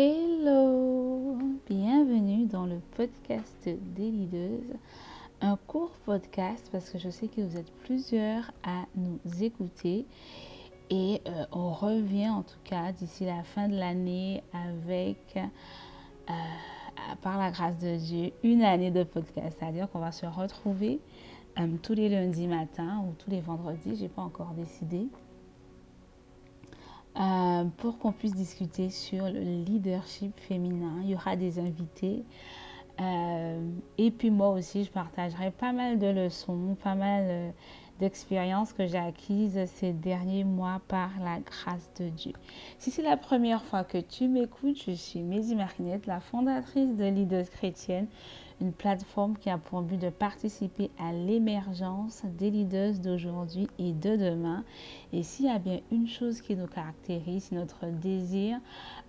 Hello, bienvenue dans le podcast des leaders. Un court podcast parce que je sais que vous êtes plusieurs à nous écouter et euh, on revient en tout cas d'ici la fin de l'année avec, euh, par la grâce de Dieu, une année de podcast. C'est-à-dire qu'on va se retrouver euh, tous les lundis matins ou tous les vendredis, je n'ai pas encore décidé euh, pour qu'on puisse discuter sur le leadership féminin. Il y aura des invités. Euh, et puis moi aussi, je partagerai pas mal de leçons, pas mal euh, d'expériences que j'ai acquises ces derniers mois par la grâce de Dieu. Si c'est la première fois que tu m'écoutes, je suis Mézi Marinette, la fondatrice de Leaders Chrétienne une plateforme qui a pour but de participer à l'émergence des leaders d'aujourd'hui et de demain. Et s'il y a bien une chose qui nous caractérise, c'est notre désir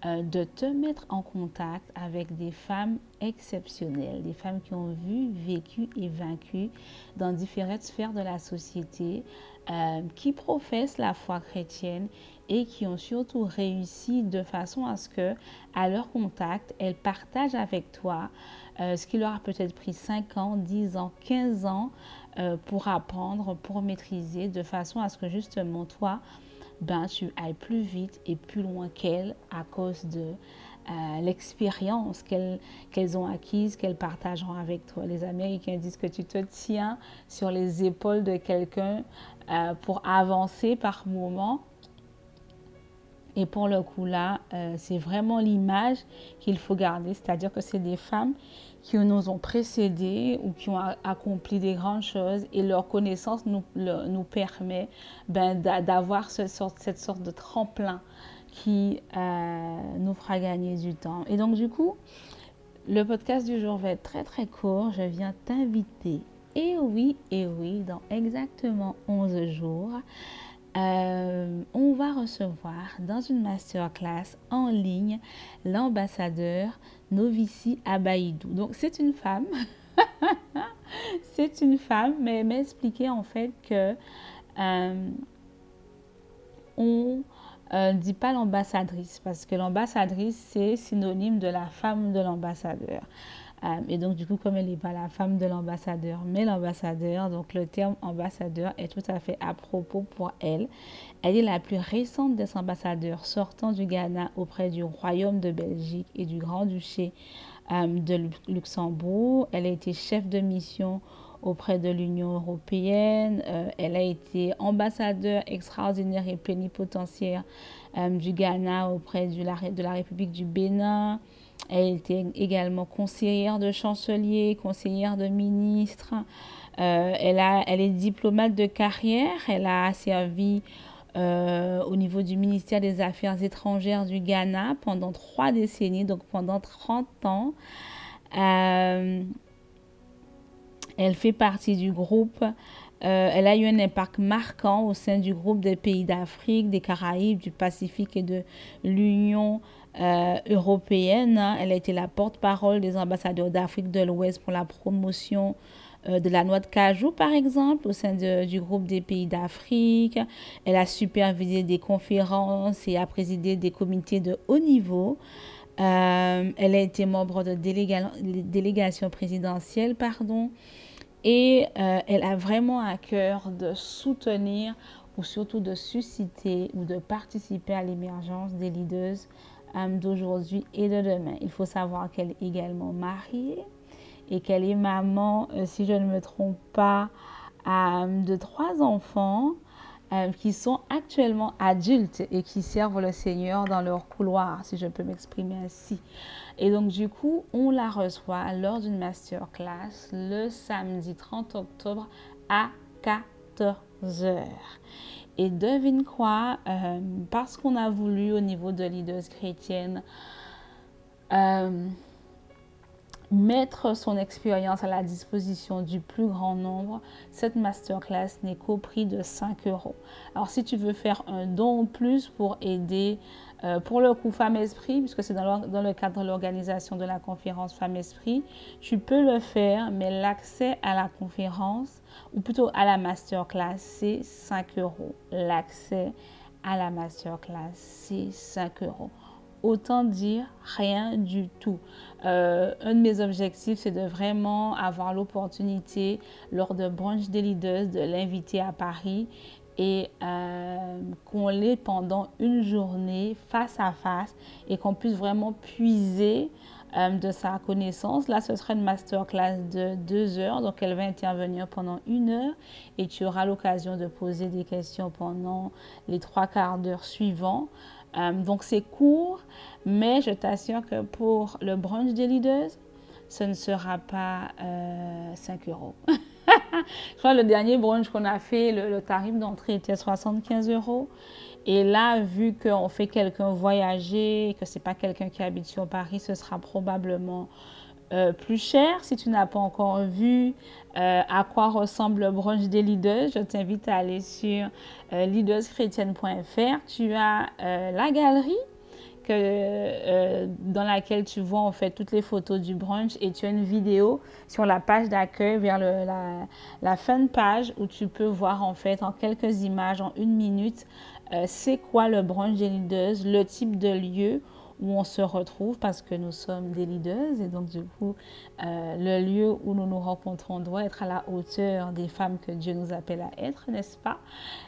euh, de te mettre en contact avec des femmes exceptionnelles, des femmes qui ont vu, vécu et vaincu dans différentes sphères de la société, euh, qui professent la foi chrétienne et qui ont surtout réussi de façon à ce que, à leur contact, elles partagent avec toi euh, ce qui leur a peut-être pris 5 ans, 10 ans, 15 ans euh, pour apprendre, pour maîtriser, de façon à ce que justement toi, ben, tu ailles plus vite et plus loin qu'elles à cause de euh, l'expérience qu'elles ont acquise, qu'elles partageront avec toi. Les Américains disent que tu te tiens sur les épaules de quelqu'un pour avancer par moment. Et pour le coup là, c'est vraiment l'image qu'il faut garder, c'est-à-dire que c'est des femmes qui nous ont précédés ou qui ont accompli des grandes choses et leur connaissance nous, permet ben, d'avoir ce cette sorte de tremplin qui euh, nous fera gagner du temps. Et donc du coup, le podcast du jour va être très très court. Je viens t'inviter, et oui, et oui, dans exactement 11 jours, euh, on va recevoir dans une masterclass en ligne l'ambassadeur Novici Abaïdou. Donc c'est une femme, c'est une femme, mais en fait que euh, on ne euh, dit pas l'ambassadrice parce que l'ambassadrice c'est synonyme de la femme de l'ambassadeur. Euh, et donc, du coup, comme elle n'est pas la femme de l'ambassadeur, mais l'ambassadeur, donc le terme ambassadeur est tout à fait à propos pour elle. Elle est la plus récente des ambassadeurs sortant du Ghana auprès du Royaume de Belgique et du Grand-Duché euh, de Luxembourg. Elle a été chef de mission auprès de l'Union européenne. Euh, elle a été ambassadeur extraordinaire et plénipotentiaire du Ghana auprès de la République du Bénin. Elle était également conseillère de chancelier, conseillère de ministre. Euh, elle, a, elle est diplomate de carrière. Elle a servi euh, au niveau du ministère des Affaires étrangères du Ghana pendant trois décennies, donc pendant 30 ans. Euh, elle fait partie du groupe. elle a eu un impact marquant au sein du groupe des pays d'Afrique, des Caraïbes, du Pacifique et de l'Union euh, européenne. Hein. Elle a été la porte-parole des ambassadeurs d'Afrique de l'Ouest pour la promotion euh, de la noix de cajou, par exemple, au sein du groupe des pays d'Afrique. Elle a supervisé des conférences et a présidé des comités de haut niveau. Euh, elle a été membre de délégation présidentielle, pardon. Et elle a vraiment à cœur de soutenir ou surtout de susciter ou de participer à l'émergence des leaders d'aujourd'hui et de demain. Il faut savoir qu'elle est également mariée et qu'elle est maman, euh, si je ne me trompe pas, de trois enfants qui sont actuellement adultes et qui servent le Seigneur dans leur couloir, si je peux m'exprimer ainsi. Et donc, du coup, on la reçoit lors d'une masterclass le samedi 30 octobre à 14h. Et devine quoi, euh, parce qu'on a voulu au niveau de leaders chrétiennes euh, mettre son expérience à la disposition du plus grand nombre, cette masterclass n'est qu'au prix de 5 euros. Alors si tu veux faire un don en plus pour aider euh, pour le coup Femme Esprit, puisque c'est dans, dans, le cadre de l'organisation de la conférence Femme Esprit, tu peux le faire, mais l'accès à la conférence, ou plutôt à la masterclass, c'est 5 euros. L'accès à la masterclass, c'est 5 euros. Autant dire rien du tout. Euh, un de mes objectifs, c'est de vraiment avoir l'opportunité, lors de brunch des leaders, de l'inviter à Paris et euh, qu'on l'ait pendant une journée face à face et qu'on puisse vraiment puiser euh, de sa connaissance. Là, ce sera une masterclass de deux heures, donc elle va intervenir pendant une heure et tu auras l'occasion de poser des questions pendant les trois quarts d'heure suivants. Euh, donc c'est court, mais je t'assure que pour le brunch des leaders, ce ne sera pas 5 euros. je crois que le dernier brunch qu'on a fait, le, tarif d'entrée était 75 euros. Et là, vu qu'on fait quelqu'un voyager, que ce n'est pas quelqu'un qui habite sur Paris, ce sera probablement euh, plus cher. Si tu n'as pas encore vu euh, à quoi ressemble le brunch des leaders, je t'invite à aller sur euh, leaderschrétienne.fr. Tu as la galerie euh, dans laquelle tu vois en fait toutes les photos du brunch et tu as une vidéo sur la page d'accueil vers la, la fin de page où tu peux voir en fait en quelques images, en une minute, euh, c'est quoi le brunch des leaders, le type de lieu où on se retrouve parce que nous sommes des leaders et donc du coup euh, le lieu où nous nous rencontrons doit être à la hauteur des femmes que Dieu nous appelle à être, n'est-ce pas?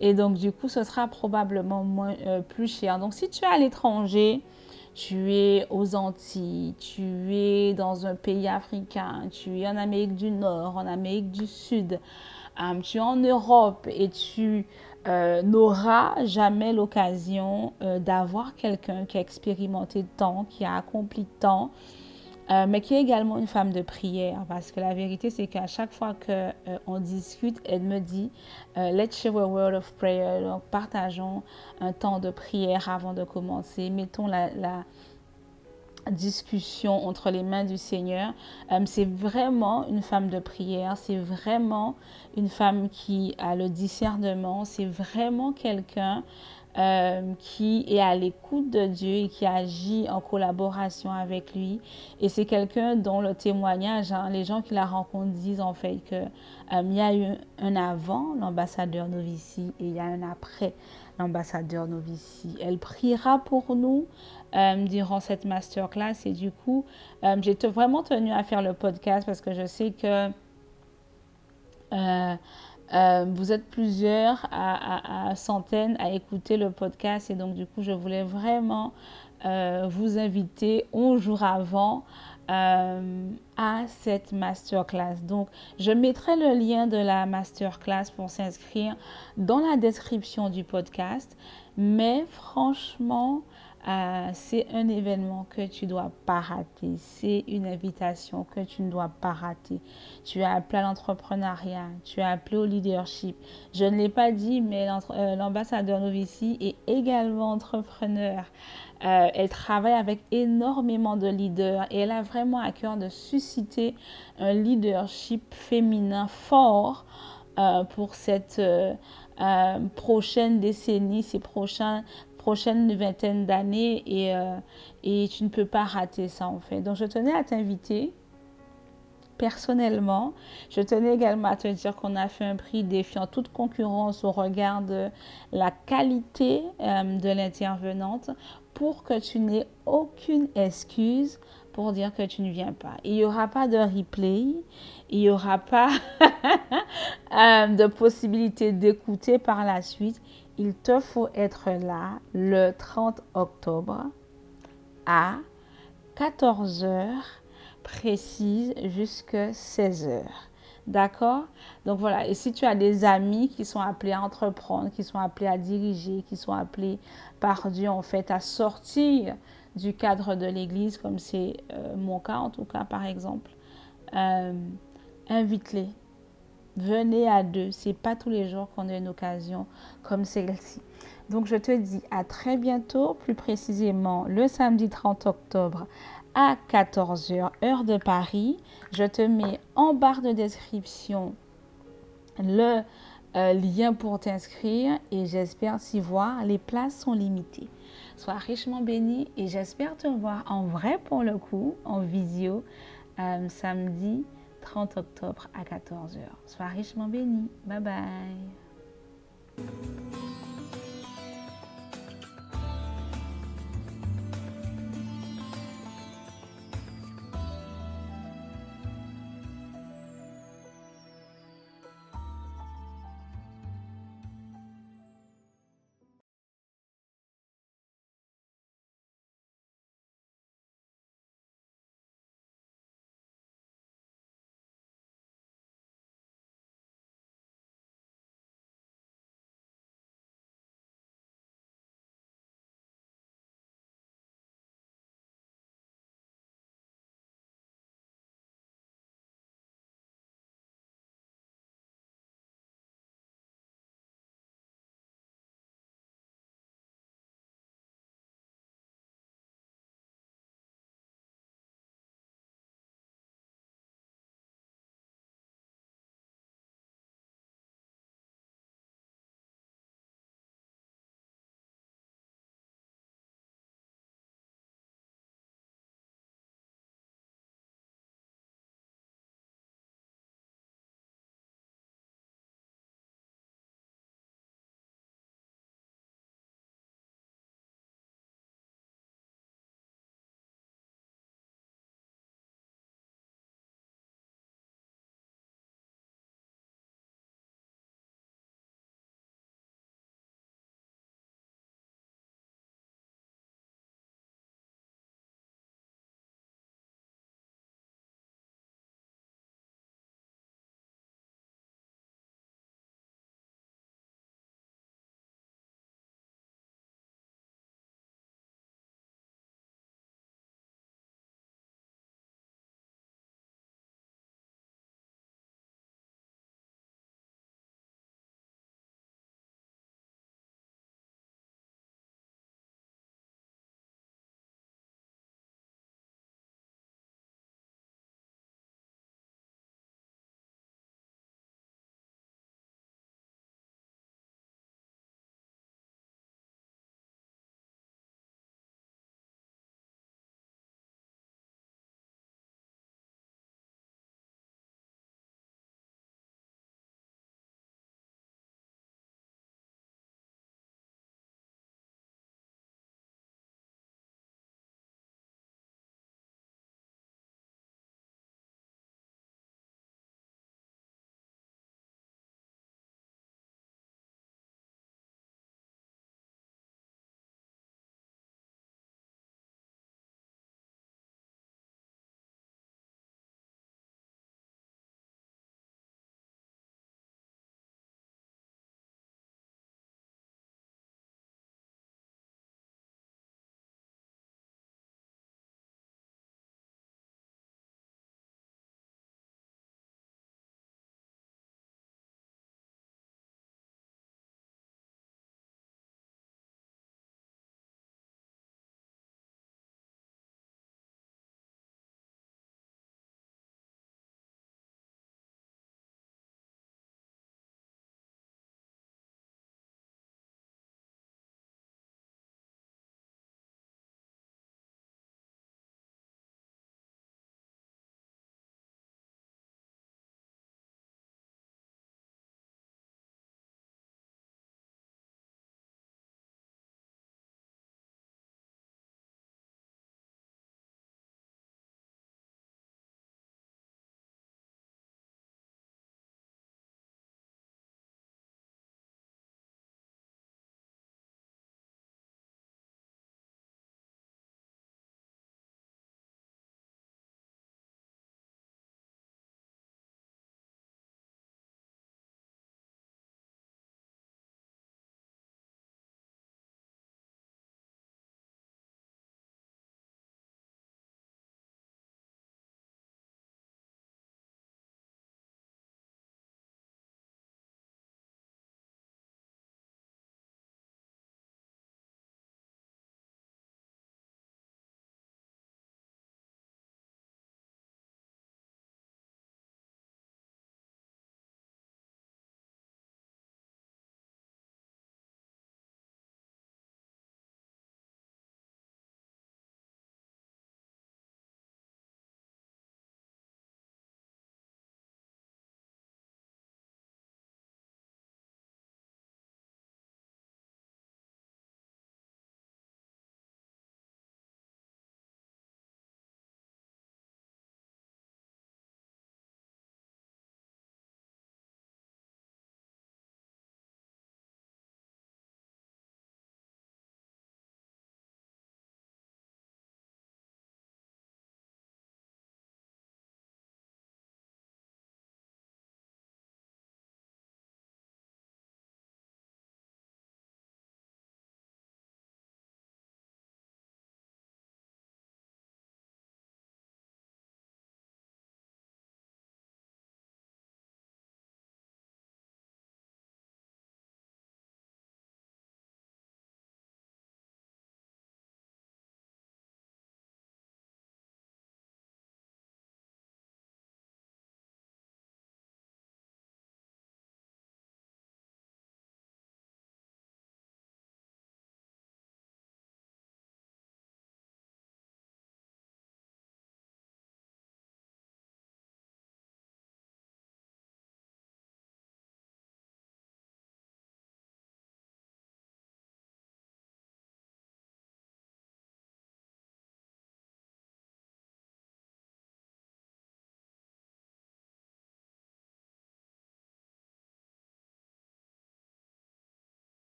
Et donc du coup ce sera probablement moins, euh, plus cher. Donc si tu es à l'étranger, tu es aux Antilles, tu es dans un pays africain, tu es en Amérique du Nord, en Amérique du Sud, euh, tu es en Europe et tu euh, n'aura jamais l'occasion euh, d'avoir quelqu'un qui a expérimenté tant, qui a accompli tant, euh, mais qui est également une femme de prière. Parce que la vérité, c'est qu'à chaque fois qu'on discute, elle me dit Let's share a word of prayer. Donc, partageons un temps de prière avant de commencer. Mettons la discussion entre les mains du Seigneur. Euh, c'est vraiment une femme de prière, c'est vraiment une femme qui a le discernement, c'est vraiment quelqu'un euh, qui est à l'écoute de Dieu et qui agit en collaboration avec lui. Et c'est quelqu'un dont le témoignage, hein, les gens qui la rencontrent disent en fait qu'il euh, y a eu un avant l'ambassadeur Novici et il y a un après l'ambassadeur Novici. Elle priera pour nous euh, durant cette masterclass et du coup, j'ai vraiment tenu à faire le podcast parce que je sais que euh, vous êtes plusieurs à, centaines à écouter le podcast et donc du coup je voulais vraiment euh, vous inviter un jour avant euh, à cette masterclass. Donc je mettrai le lien de la masterclass pour s'inscrire dans la description du podcast. Mais franchement, euh, c'est un événement que tu dois pas rater. C'est une invitation que tu ne dois pas rater. Tu as appelé à l'entrepreneuriat, tu as appelé au leadership. Je ne l'ai pas dit, mais euh, l'ambassadeur Novici est également entrepreneur. Euh, elle travaille avec énormément de leaders et elle a vraiment à cœur de susciter un leadership féminin fort pour cette prochaine décennie, ces prochains prochaine vingtaine d'années et, euh, et tu ne peux pas rater ça en fait. Donc je tenais à t'inviter personnellement. Je tenais également à te dire qu'on a fait un prix défiant toute concurrence au regard de la qualité euh, de l'intervenante pour que tu n'aies aucune excuse pour dire que tu ne viens pas. Il n'y aura pas de replay, il n'y aura pas euh, de possibilité d'écouter par la suite il te faut être là le 30 octobre à 14 heures précises jusqu'à 16 heures. D'accord? Donc voilà, et si tu as des amis qui sont appelés à entreprendre, qui sont appelés à diriger, qui sont appelés par Dieu en fait à sortir du cadre de l'Église, comme c'est euh, mon cas en tout cas par exemple, euh, invite-les Venez à deux. C'est pas tous les jours qu'on a une occasion comme celle-ci. Donc je te dis à très bientôt, plus précisément le samedi 30 octobre à 14h heure de Paris. Je te mets en barre de description le euh, lien pour t'inscrire et j'espère t'y voir. Les places sont limitées. Sois richement béni et j'espère te voir en vrai pour le coup, en visio, euh, samedi 30 octobre à 14h. Sois richement béni. Bye bye.